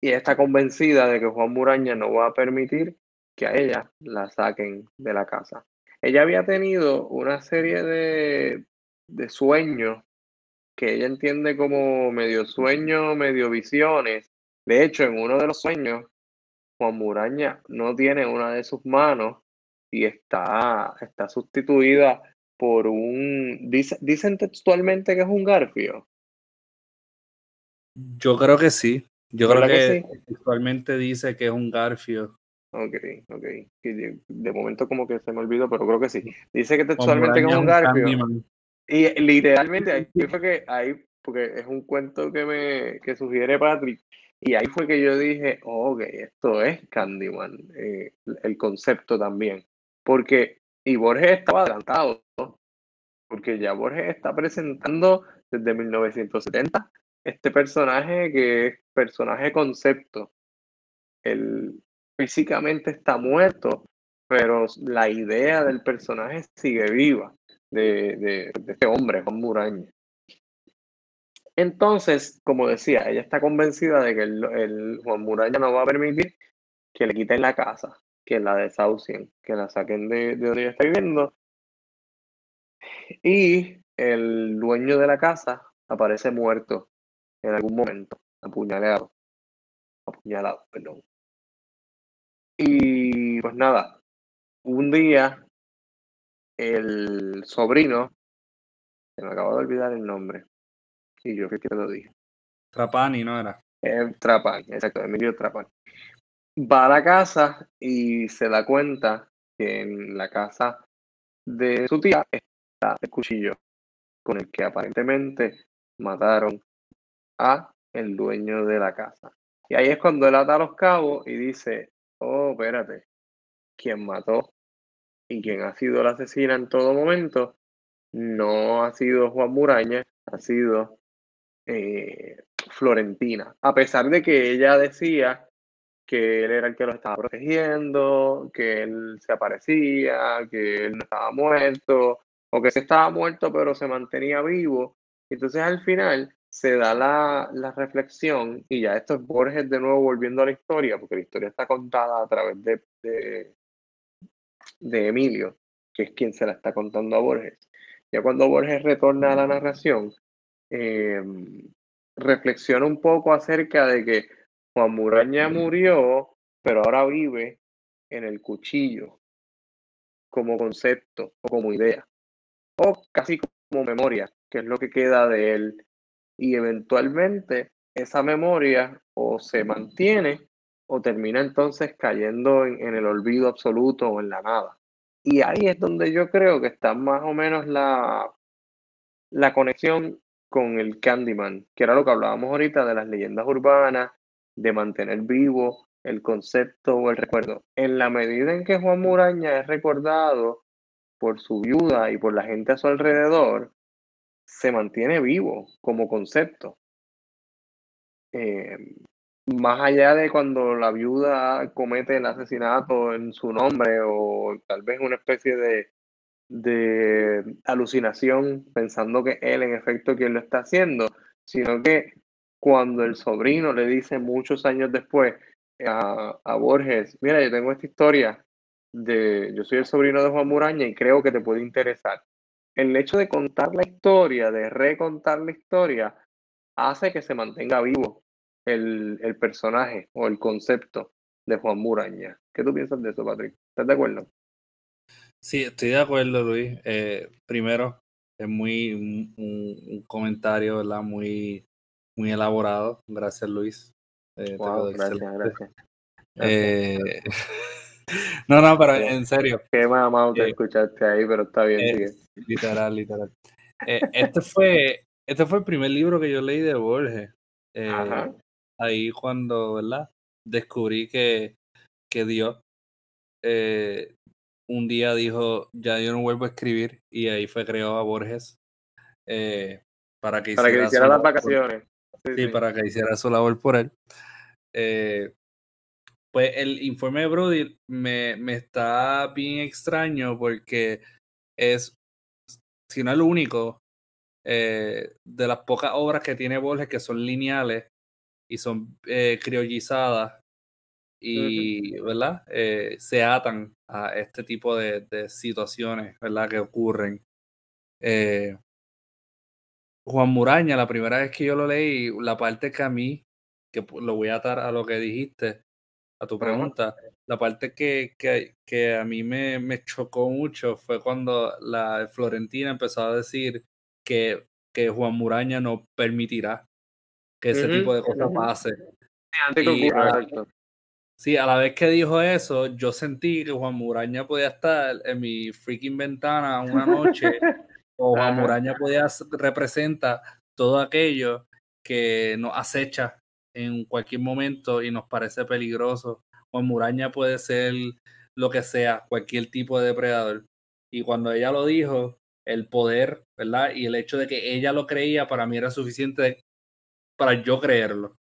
Y está convencida de que Juan Muraña no va a permitir que a ella la saquen de la casa. Ella había tenido una serie de, de sueños que ella entiende como medio sueño, medio visiones. De hecho, en uno de los sueños, Juan Muraña no tiene una de sus manos y está, está sustituida por un... dicen textualmente que es un garfio. Yo creo que sí. Yo creo que, textualmente dice que es un garfio. Ok, ok. De, momento como que se me olvidó, pero creo que sí. Dice que textualmente que es un garfio. Y literalmente ahí fue que ahí, porque es un cuento que me que sugiere Patrick, y ahí fue que yo dije, ok, esto es Candyman, eh, el concepto también. Porque, y Borges estaba adelantado, porque ya Borges está presentando desde 1970 este personaje que es personaje concepto. Él físicamente está muerto, pero la idea del personaje sigue viva de, de, este hombre, Juan Muraña. Entonces, como decía, ella está convencida de que el, Juan Muraña no va a permitir que le quiten la casa, que la desahucien, que la saquen de, de donde ella está viviendo. Y el dueño de la casa aparece muerto en algún momento, apuñalado. Apuñalado, perdón. Y pues nada, un día el sobrino, se me acabo de olvidar el nombre, y yo que te lo dije. Trapani, ¿no era? Eh, Trapani, exacto, Emilio Trapani. Va a la casa y se da cuenta que en la casa de su tía está el cuchillo con el que aparentemente mataron a el dueño de la casa. Y ahí es cuando él ata los cabos y dice, oh, espérate, quien mató y quien ha sido la asesina en todo momento no ha sido Juan Muraña, ha sido eh, Florentina. A pesar de que ella decía que él era el que lo estaba protegiendo, que él se aparecía, que él no estaba muerto, o que se estaba muerto pero se mantenía vivo. Entonces al final se da la, la, reflexión, y ya esto es Borges de nuevo volviendo a la historia, porque la historia está contada a través de, de, de Emilio, que es quien se la está contando a Borges. Ya cuando Borges retorna a la narración, em, reflexiona un poco acerca de que Juan Muraña murió, pero ahora vive en el cuchillo como concepto o como idea, o casi como memoria, que es lo que queda de él y eventualmente esa memoria o se mantiene o termina entonces cayendo en, el olvido absoluto o en la nada. Y ahí es donde yo creo que está más o menos la, la conexión con el Candyman, que era lo que hablábamos ahorita de las leyendas urbanas, de mantener vivo el concepto o el recuerdo. En la medida en que Juan Muraña es recordado por su viuda y por la gente a su alrededor, se mantiene vivo como concepto. Eh, más allá de cuando la viuda comete el asesinato en su nombre o tal vez una especie de, de alucinación pensando que él en efecto quien lo está haciendo, sino que cuando el sobrino le dice muchos años después a, a Borges, mira, yo tengo esta historia de, yo soy el sobrino de Juan Muraña y creo que te puede interesar. El hecho de contar la historia, de recontar la historia, hace que se mantenga vivo el, el personaje o el concepto de Juan Muraña. ¿Qué tú piensas de eso, Patrick? ¿Estás de acuerdo? Sí, estoy de acuerdo, Luis. Eh, primero, es muy un, un, comentario, ¿verdad? Muy, muy elaborado. Gracias, Luis. Eh, wow, gracias, gracias, Eh, no, no, pero en serio. Qué mamado te eh, escuchaste ahí, pero está bien. Eh, literal, literal. este, fue, este fue el primer libro que yo leí de Borges. Ajá ahí cuando, ¿verdad? Descubrí que, que Dios eh, un día dijo, ya yo no vuelvo a escribir, y ahí fue creado a Borges eh, para que hiciera, para que hiciera las vacaciones. Sí, para que hiciera su labor por él. Eh, pues el informe de Brody me, me está bien extraño porque es, si no es lo único, de las pocas obras que tiene Borges que son lineales y son eh, criollizadas y, ¿verdad? Eh, se atan a este tipo de, de, situaciones, ¿verdad? Que ocurren. Eh, Juan Muraña, la primera vez que yo lo leí, la parte que a mí, que lo voy a atar a lo que dijiste, a tu pregunta, la parte que, que, que a mí me, me, chocó mucho fue cuando la Florentina empezó a decir que, que Juan Muraña no permitirá que ese tipo de cosas pase. Sí, a, sí, a la vez que dijo eso, yo sentí que Juan Muraña podía estar en mi freaking ventana una noche, o Juan Muraña podía representa todo aquello que nos acecha en cualquier momento y nos parece peligroso. Juan Muraña puede ser lo que sea, cualquier tipo de depredador. Y cuando ella lo dijo, el poder, ¿verdad? Y el hecho de que ella lo creía, para mí era suficiente para yo creerlo.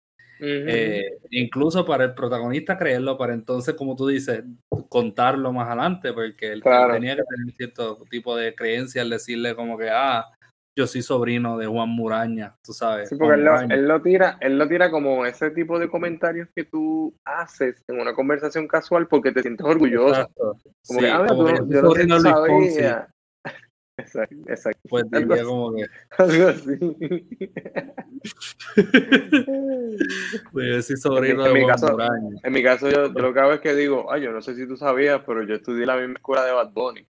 Eh, incluso para el protagonista creerlo, para entonces, como tú dices, contarlo más adelante, porque él tenía que tener cierto tipo de creencia al decirle como que, ah, yo soy sobrino de Juan Muraña, tú sabes. Sí, porque él lo, tira, él lo tira como ese tipo de comentarios que tú haces en una conversación casual porque te sientes orgulloso. Como que, ah, como yo no sabía. Exacto, exacto. Pues diría como que. Algo así. pues yo soy sobrino en, de mi caso. En mi caso, yo, lo que hago es que digo, ay, yo no sé si tú sabías, pero yo estudié la misma escuela de Bad Bunny.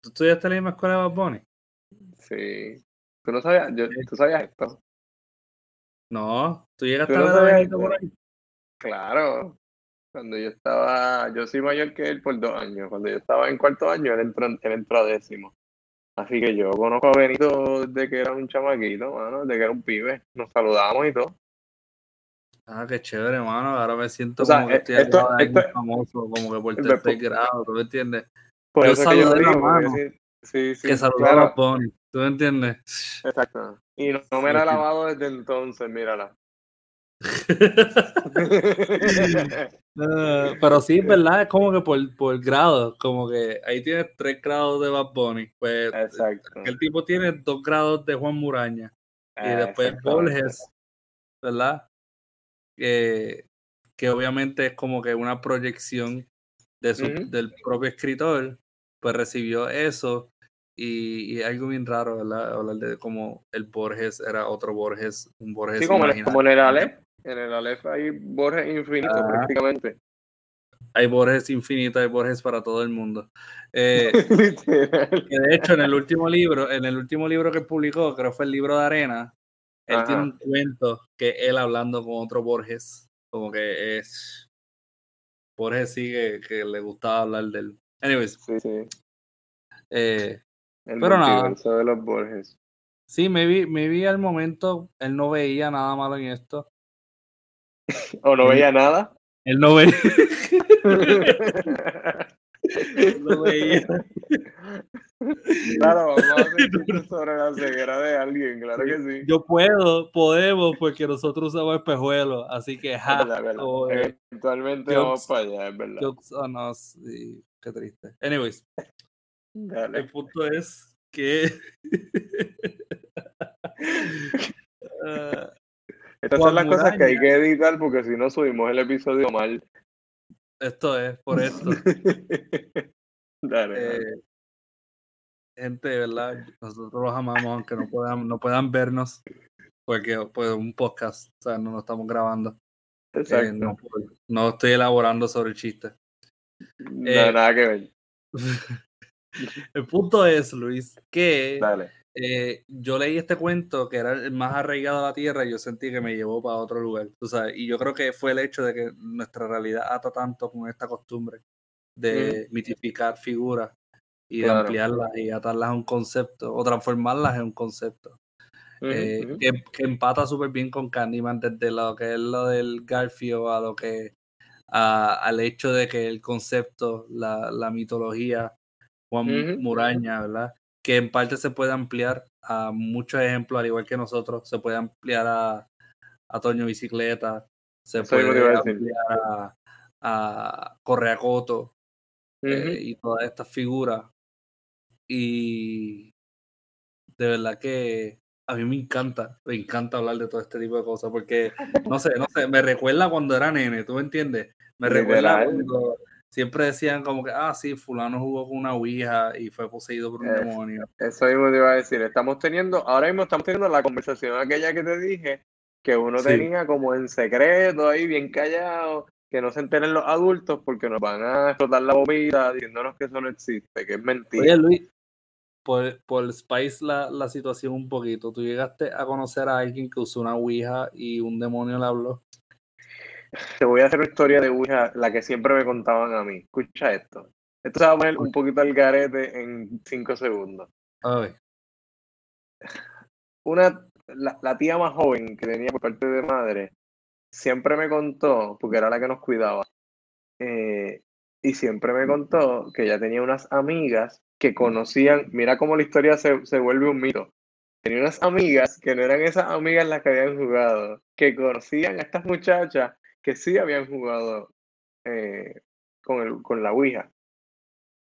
¿Tú estudiaste la misma escuela de Bad Bunny? Sí. ¿Tú no sabías? Yo, ¿Tú sabías esto? No. ¿Tú llegaste a ver a por ahí? Claro. Cuando yo estaba, yo soy mayor que él por dos años. Cuando yo estaba en cuarto año, él entró, él entró a décimo. Así que yo conozco a Benito desde que era un chamaquito, mano, desde que era un pibe. Nos saludamos y todo. Ah, qué chévere, hermano. Ahora me siento como que estoy esto, esto, famoso, como que por tercer grado, ¿tú me entiendes? Por yo saludé la mano. Sí, sí, que saludaba a Bonnie, ¿tú me entiendes? Exacto. Y no, no me la he lavado desde entonces, mírala. Ah, pero sí, ¿verdad? Es como que por, por grado, como que ahí tienes tres grados de Bad Bunny. Pues el tipo tiene dos grados de Juan Muraña. Y después Borges, ¿verdad? que obviamente es como que una proyección de su, del propio escritor, pues recibió eso. Y, y, algo bien raro, ¿verdad? Hablar de cómo el Borges era otro Borges, un Borges. Sí, como, como en el Ale, en el Aleph hay Borges infinito prácticamente. Hay Borges infinito, hay Borges para todo el mundo. Eh, de hecho, en el último libro, en el último libro que publicó, creo que fue el libro de Arena, él tiene un cuento que él hablando con otro Borges, como que es Borges sí que, le gustaba hablar del Anyways. Sí, sí. Eh, El Pero nada. multiverso de los Borges. sí, maybe, maybe al momento él no veía nada malo en esto. ¿O no veía nada? Él no veía. no veía. Claro, vamos a hacer sobre la ceguera de alguien, claro que sí. Yo puedo, podemos, porque nosotros usamos espejuelos, así que ja, Verdad, verdad. oh, eh, Eventualmente jokes. vamos para allá, es verdad. jokes on us, y qué triste. Anyways, Dale. el punto es que Ah, Estas son las cosas que hay que editar porque si no subimos el episodio mal. esto es por esto. Dale, dale. Eh, gente, de ¿verdad? Nosotros los amamos, aunque no puedan, no puedan vernos, porque pues un podcast, o sea, no lo estamos grabando. Eh, Exacto. no, no estoy elaborando sobre el chiste. No, eh, nada que ver. El punto es, Luis, que Dale. Eh, yo leí este cuento que era el más arraigado a la tierra y yo sentí que me llevó para otro lugar, tú sabes, y yo creo que fue el hecho de que nuestra realidad ata tanto con esta costumbre de mitificar figuras y de ampliarlas y atarlas a un concepto o transformarlas en un concepto. Eh, que, que empata súper bien con Candyman desde lo que es lo del Garfio a lo que a- al hecho de que el concepto, la, la mitología, Juan. Muraña, ¿verdad? Que en parte se puede ampliar a muchos ejemplos, al igual que nosotros, se puede ampliar a, a Toño Bicicleta, se Eso puede ampliar a, a Correa Coto, eh, y todas estas figuras. Y de verdad que a mí me encanta, me encanta hablar de todo este tipo de cosas, porque no sé, no sé, me recuerda cuando era nene, ¿tú me entiendes? Me recuerda cuando siempre decían como que, ah, sí, fulano jugó con una ouija y fue poseído por un demonio. Eso mismo te iba a decir. Estamos teniendo, ahora mismo estamos teniendo la conversación aquella que te dije, que uno Sí. tenía como en secreto ahí, bien callado, que no se enteren los adultos porque nos van a explotar la bombita diciéndonos que eso no existe, que es mentira. Oye, Luis, por, por Spice la, la situación un poquito, ¿tú llegaste a conocer a alguien que usó una ouija y un demonio le habló? Te voy a hacer una historia de Ouija, la que siempre me contaban a mí. Escucha esto. Esto se va a poner un poquito al garete en cinco segundos. Ay, Una, la, la tía más joven que tenía por parte de madre, siempre me contó, porque era la que nos cuidaba, eh, y siempre me contó que ella tenía unas amigas que conocían, mira cómo la historia se, se vuelve un mito. Tenía unas amigas que no eran esas amigas las que habían jugado, que conocían a estas muchachas que sí habían jugado eh, con, el, con la Ouija.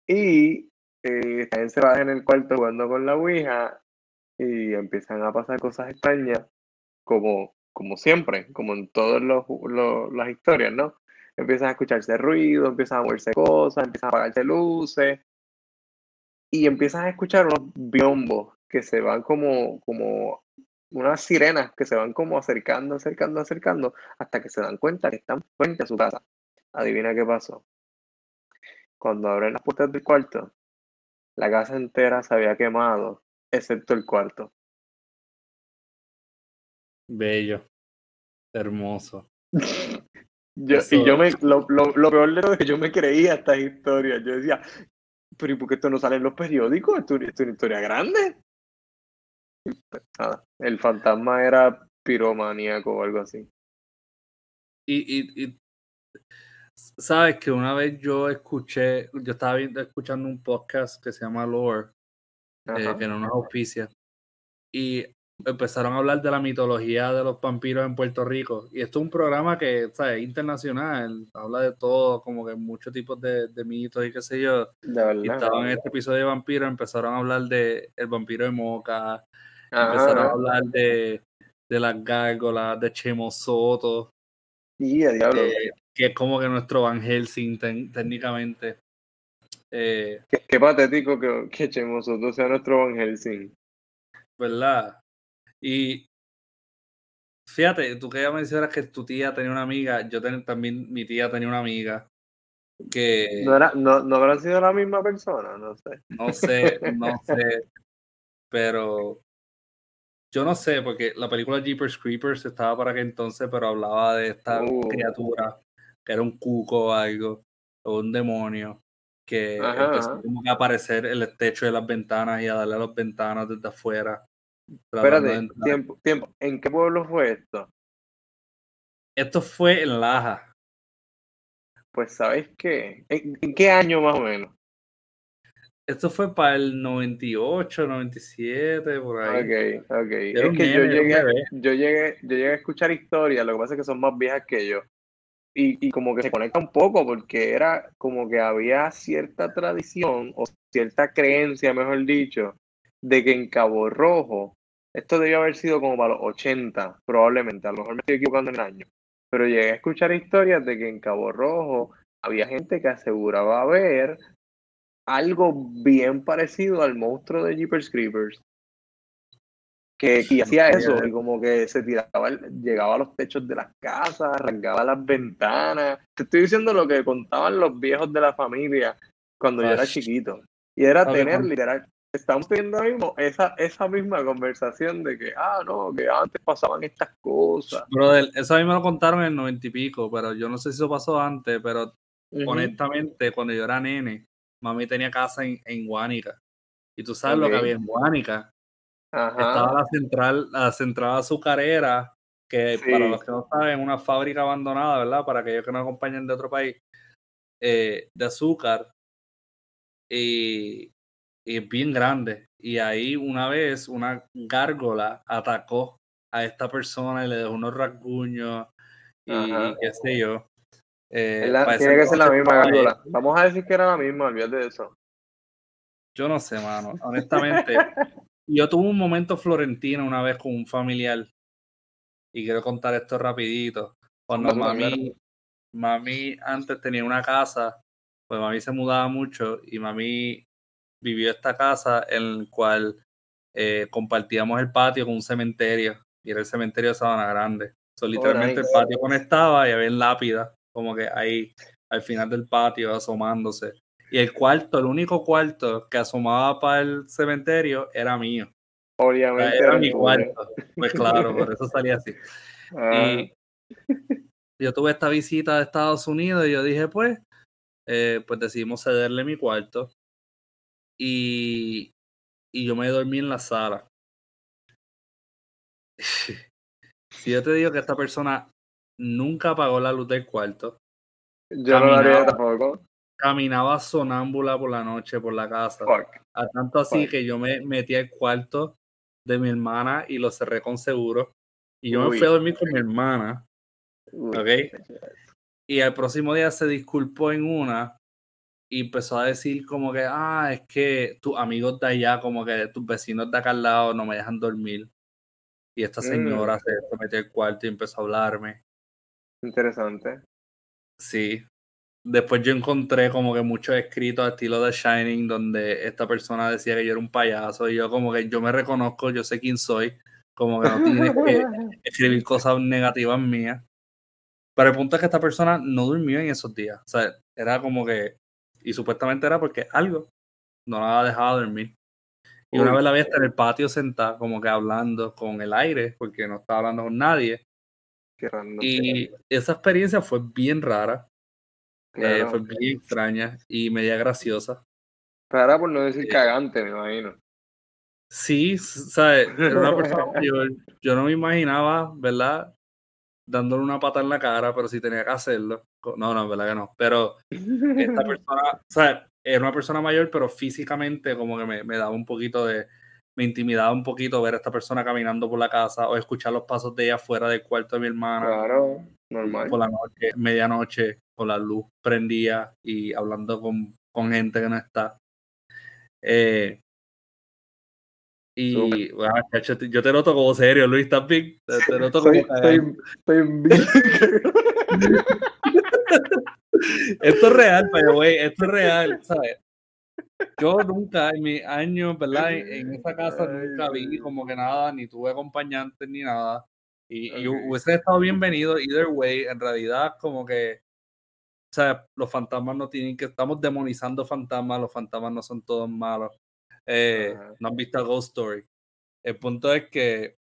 Y eh, están encerradas en el cuarto jugando con la Ouija y empiezan a pasar cosas extrañas, como, como siempre, como en todas las historias, ¿no? Empiezan a escucharse ruidos, empiezan a moverse cosas, empiezan a apagarse luces y empiezan a escuchar unos biombos que se van como, como unas sirenas que se van como acercando, acercando, acercando, hasta que se dan cuenta que están frente a su casa. Adivina qué pasó. Cuando abren las puertas del cuarto, la casa entera se había quemado, excepto el cuarto. bello, hermoso. Yo, Eso- y yo me, lo, lo, lo peor de todo es que yo me creía estas historias. Yo decía, pero ¿y por qué esto no sale en los periódicos? ¿Esto, esto es una historia grande? Nada, el fantasma era piromaníaco o algo así. Y, y, y sabes que una vez yo escuché, yo estaba viendo, escuchando un podcast que se llama Lore, eh, que no nos auspicia, y empezaron a hablar de la mitología de los vampiros en Puerto Rico. Y esto es un programa que, ¿sabes? Internacional, habla de todo, como que muchos tipos de, de mitos y qué sé yo. Y estaban en este episodio de vampiros, empezaron a hablar de el vampiro de Moca, empezaron a hablar de, de las gárgolas, de Chemo Soto, Y a diablo. eh, que es como que nuestro Van Helsing técnicamente. Eh, Qué, qué patético que, que Chemo Soto sea nuestro Van Helsing. ¿Verdad? Y fíjate, tú que ya mencionas que tu tía tenía una amiga, yo ten- también, mi tía tenía una amiga que ¿No, era, no, ¿No habrán sido la misma persona? No sé. no sé, no sé, pero yo no sé, porque la película Jeepers Creepers estaba para que entonces, pero hablaba de esta Uh. criatura que era un cuco o algo, o un demonio, que empezó como a aparecer el techo de las ventanas y a darle a las ventanas desde afuera. Espérate, tiempo, tiempo. ¿En qué pueblo fue esto? Esto fue en Laja. Pues, ¿sabes qué? ¿En, qué año más o menos? Esto fue para el 98, 97, por ahí. Ok, ok. Es que yo llegué, yo, llegué, yo llegué a escuchar historias, lo que pasa es que son más viejas que yo. Y, y, como que se conecta un poco porque era como que había cierta tradición o cierta creencia, mejor dicho, de que en Cabo Rojo, esto debió haber sido como para los 80, probablemente, a lo mejor me estoy equivocando en el año, pero llegué a escuchar historias de que en Cabo Rojo había gente que aseguraba ver algo bien parecido al monstruo de Jeepers Creepers. Que y hacía eso, y como que se tiraba, llegaba a los techos de las casas, arrancaba las ventanas. Te estoy diciendo lo que contaban los viejos de la familia cuando yo era chiquito. Y era tener literal, estamos teniendo ahora mismo esa, esa misma conversación de que, ah, no, que antes pasaban estas cosas. Brother, eso a mí me lo contaron en el noventa y pico, pero yo no sé si eso pasó antes, pero honestamente, cuando yo era nene, mami tenía casa en, en Guánica. Y tú sabes lo que había en Guánica. Estaba la central, la central azucarera, que para los que no saben, una fábrica abandonada, ¿verdad? Para aquellos que nos acompañan de otro país, eh, de azúcar. Y, y bien grande. Y ahí una vez una gárgola atacó a esta persona y le dejó unos rasguños y, qué sé yo. Eh, tiene que ser la misma gárgola. Vamos a decir que era la misma, olvídate de eso. Yo no sé, mano. Honestamente, yo tuve un momento florentino una vez con un familiar y quiero contar esto rapidito. Cuando mami, mami antes tenía una casa, pues mami se mudaba mucho y mami vivió esta casa en la cual eh, compartíamos el patio con un cementerio y era el cementerio de Sabana Grande. So, oh, literalmente el patio conectaba y había lápidas como que ahí al final del patio asomándose. Y el cuarto, el único cuarto que asomaba para el cementerio era mío. Obviamente. Era, mi cuarto. Pues claro, por eso salía así. Ah. Y yo tuve esta visita de Estados Unidos y yo dije, pues, eh, pues decidimos cederle mi cuarto y, y yo me dormí en la sala. si yo te digo que esta persona nunca apagó la luz del cuarto, yo no lo haría tampoco. Caminaba sonámbula por la noche por la casa. A tanto así que yo me metí al cuarto de mi hermana y lo cerré con seguro. Y yo me fui a dormir con mi hermana. ¿Ok? Y al próximo día se disculpó en una y empezó a decir como que, ah, es que tus amigos de allá, como que tus vecinos de acá al lado no me dejan dormir. Y esta señora mm. se metió al cuarto y empezó a hablarme. Interesante. Sí. Después yo encontré como que muchos escritos estilo de Shining donde esta persona decía que yo era un payaso y yo como que yo me reconozco, yo sé quién soy, como que no tienes que escribir cosas negativas mías. Pero el punto es que esta persona no durmió en esos días. O sea, era como que y supuestamente era porque algo no la dejaba dormir. Y una vez la vi estar en el patio sentada, como que hablando con el aire, porque no estaba hablando con nadie. Y esa experiencia fue bien rara. Eh, fue bien extraña y media graciosa. Rara por no decir eh, cagante, me imagino. Sí, ¿sabes? Era una persona mayor. Yo no me imaginaba, ¿verdad? dándole una pata en la cara, pero si tenía que hacerlo. No, no, verdad que no. Pero esta persona, o sea, era una persona mayor, pero físicamente como que me, daba un poquito de, me intimidaba un poquito ver a esta persona caminando por la casa o escuchar los pasos de ella fuera del cuarto de mi hermana. Claro, normal. Por la noche, medianoche, con la luz prendía y hablando con, con gente que no está. Eh, y bueno, yo te noto como serio, Luis, también. Te, te noto como. Estoy, estoy, esto es real, pero güey, esto es real, ¿sabes? Yo nunca en mis años, ¿verdad? En, esa casa nunca vi como que nada, ni tuve acompañantes ni nada. Y, y hubiese estado bienvenido, either way. En realidad, como que, o sea, los fantasmas no tienen que, estamos demonizando fantasmas, los fantasmas no son todos malos. Eh, no han visto Ghost Story. El punto es que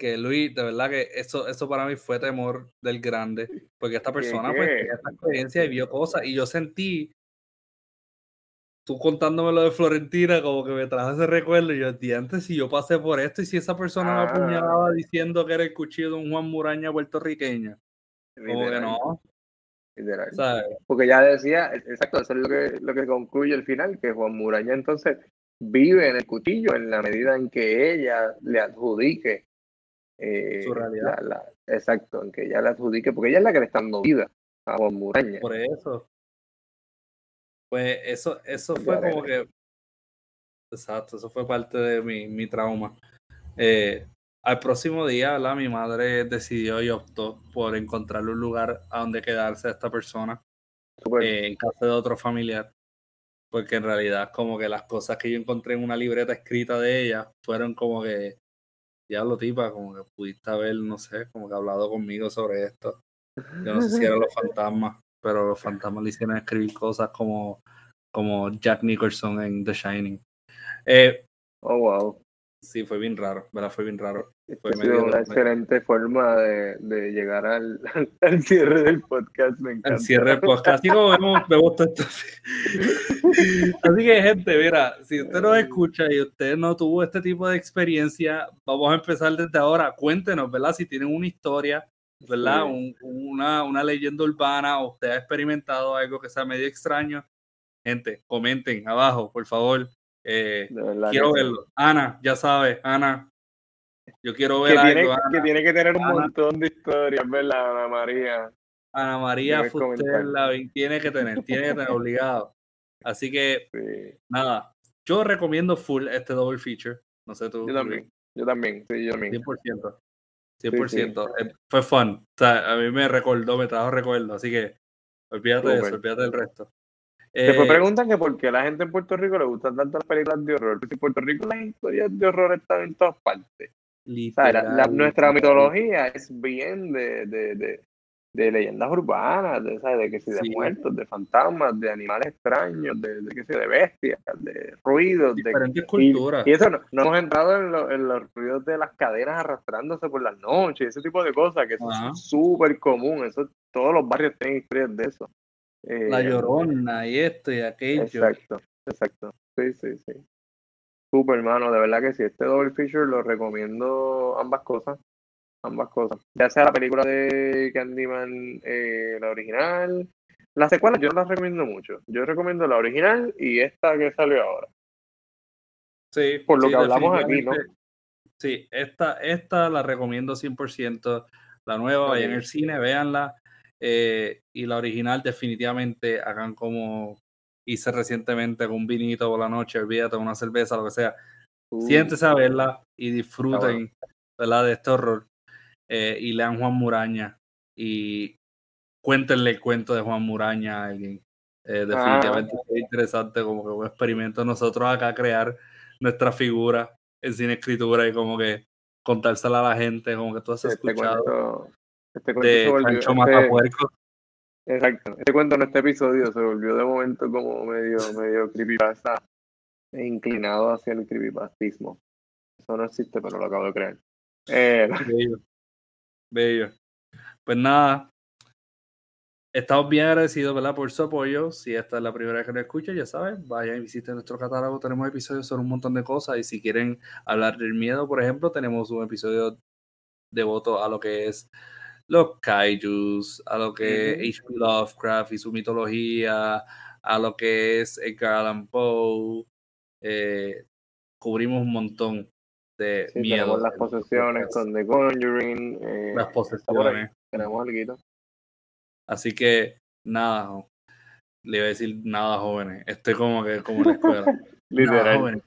que Luis, de verdad que eso, eso para mí fue temor del grande, porque esta persona pues tenía esta experiencia y vio cosas, y yo sentí, tú contándome lo de Florentina, como que me trajo ese recuerdo, y yo, antes si yo pasé por esto, y si esa persona me apuñalaba ah. diciendo que era el cuchillo de un Juan Muraña puertorriqueño, como que no. Porque ya decía, exacto, eso es lo que, lo que concluye el final, que Juan Muraña entonces vive en el cuchillo en la medida en que ella le adjudique eh, Su realidad. exacto, en que ella le adjudique, porque ella es la que le está dando vida a Juan Muraña. Por eso. Pues eso, eso fue como que. Exacto, eso fue parte de mi, mi trauma. Eh, al próximo día, ¿verdad? mi madre decidió y optó por encontrarle un lugar a donde quedarse a esta persona eh, en casa de otro familiar. Porque en realidad, como que las cosas que yo encontré en una libreta escrita de ella fueron como que diablo tipa, como que pudiste haber, no sé, como que hablado conmigo sobre esto. Yo no sé si eran los fantasmas, pero los fantasmas le hicieron escribir cosas como, como Jack Nicholson en The Shining. Eh, oh, wow. Sí, fue bien raro, ¿verdad? Fue bien raro. Fue una excelente forma de, de llegar al, al, cierre del podcast, me encanta. Al cierre del podcast, así como vemos, vemos todo esto. Así que, gente, mira, si usted nos escucha y usted no tuvo este tipo de experiencia, vamos a empezar desde ahora. Cuéntenos, ¿verdad? Si tienen una historia, ¿verdad? una, una leyenda urbana o usted ha experimentado algo que sea medio extraño, gente, comenten abajo, por favor. Eh, quiero verlo. Ana, ya sabes, Ana. Yo quiero ver que algo. Tiene, que tiene que tener un montón de historias, ¿verdad, Ana María? Ana María tiene que tener, tiene que tener obligado. Así que, nada, yo recomiendo full este double feature. No sé tú. Yo también, yo también, sí, yo también. 100%. 100%. Eh, fue fun. O sea, a mí me recordó, me trajo recuerdo. Así que, olvídate de eso, olvídate del resto. Después eh, preguntan que por qué a la gente en Puerto Rico le gustan tanto las películas de horror. Porque en Puerto Rico las historias de horror están en todas partes. nuestra mitología es bien de, de, de, de leyendas urbanas, de, de que si de muertos, de fantasmas, de animales extraños, de, que si de bestias, de ruidos. Diferentes culturas. Y, eso no, hemos entrado en, los ruidos de las cadenas arrastrándose por las noches, ese tipo de cosas que es súper común. Eso, todos los barrios tienen historias de eso la eh, llorona y esto y aquello. Exacto, exacto. Sí, sí, sí. Super, hermano, de verdad que sí. Este Double Feature lo recomiendo ambas cosas. Ambas cosas. Ya sea la película de Candyman, eh, la original. La secuela yo no las recomiendo mucho. Yo recomiendo la original y esta que salió ahora. Sí. Por lo que hablamos aquí, ¿no? Sí, esta, esta la recomiendo 100%. La nueva, vayan el cine, véanla. Eh, y la original definitivamente hagan como hice recientemente con un vinito por la noche, olvídate, una cerveza, lo que sea. Uh, Siéntese a verla y disfruten ¿verdad? de este horror. Eh, y lean Juan Muraña y cuéntenle el cuento de Juan Muraña a alguien. Eh, definitivamente ah. es interesante como que un experimento nosotros acá crear nuestra figura en cine escritura y como que contársela a la gente, como que tú has este escuchado. Este cuento de se volvió, este, Exacto. Este cuento en este episodio se volvió de momento como medio, medio creepypasta e inclinado hacia el creepypastismo. Eso no existe, pero lo acabo de creer. Eh, Bello. Pues nada. Estamos bien agradecidos ¿verdad? por su apoyo. Si esta es la primera vez que nos escucha, ya saben, vayan y visiten nuestro catálogo. Tenemos episodios sobre un montón de cosas. Y si quieren hablar del miedo, por ejemplo, tenemos un episodio devoto a lo que es los kaijus, a lo que es H.P. Lovecraft y su mitología, a lo que es Edgar Allan Poe. Eh, cubrimos un montón de miedo. las posesiones con The Conjuring. Eh, las posesiones. Tenemos algo. Así que, nada, le iba a decir nada jóvenes. Estoy como que como en la escuela. Literal.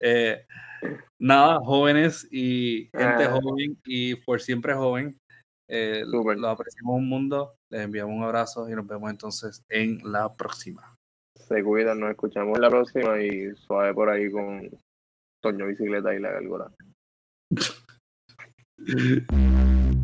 Eh, nada, jóvenes y gente ah. joven y por siempre joven. Eh, lo apreciamos un mundo, les enviamos un abrazo y nos vemos entonces en la próxima. Se cuidan, nos escuchamos en la próxima y suave por ahí con Toño Bicicleta y la Gálgora.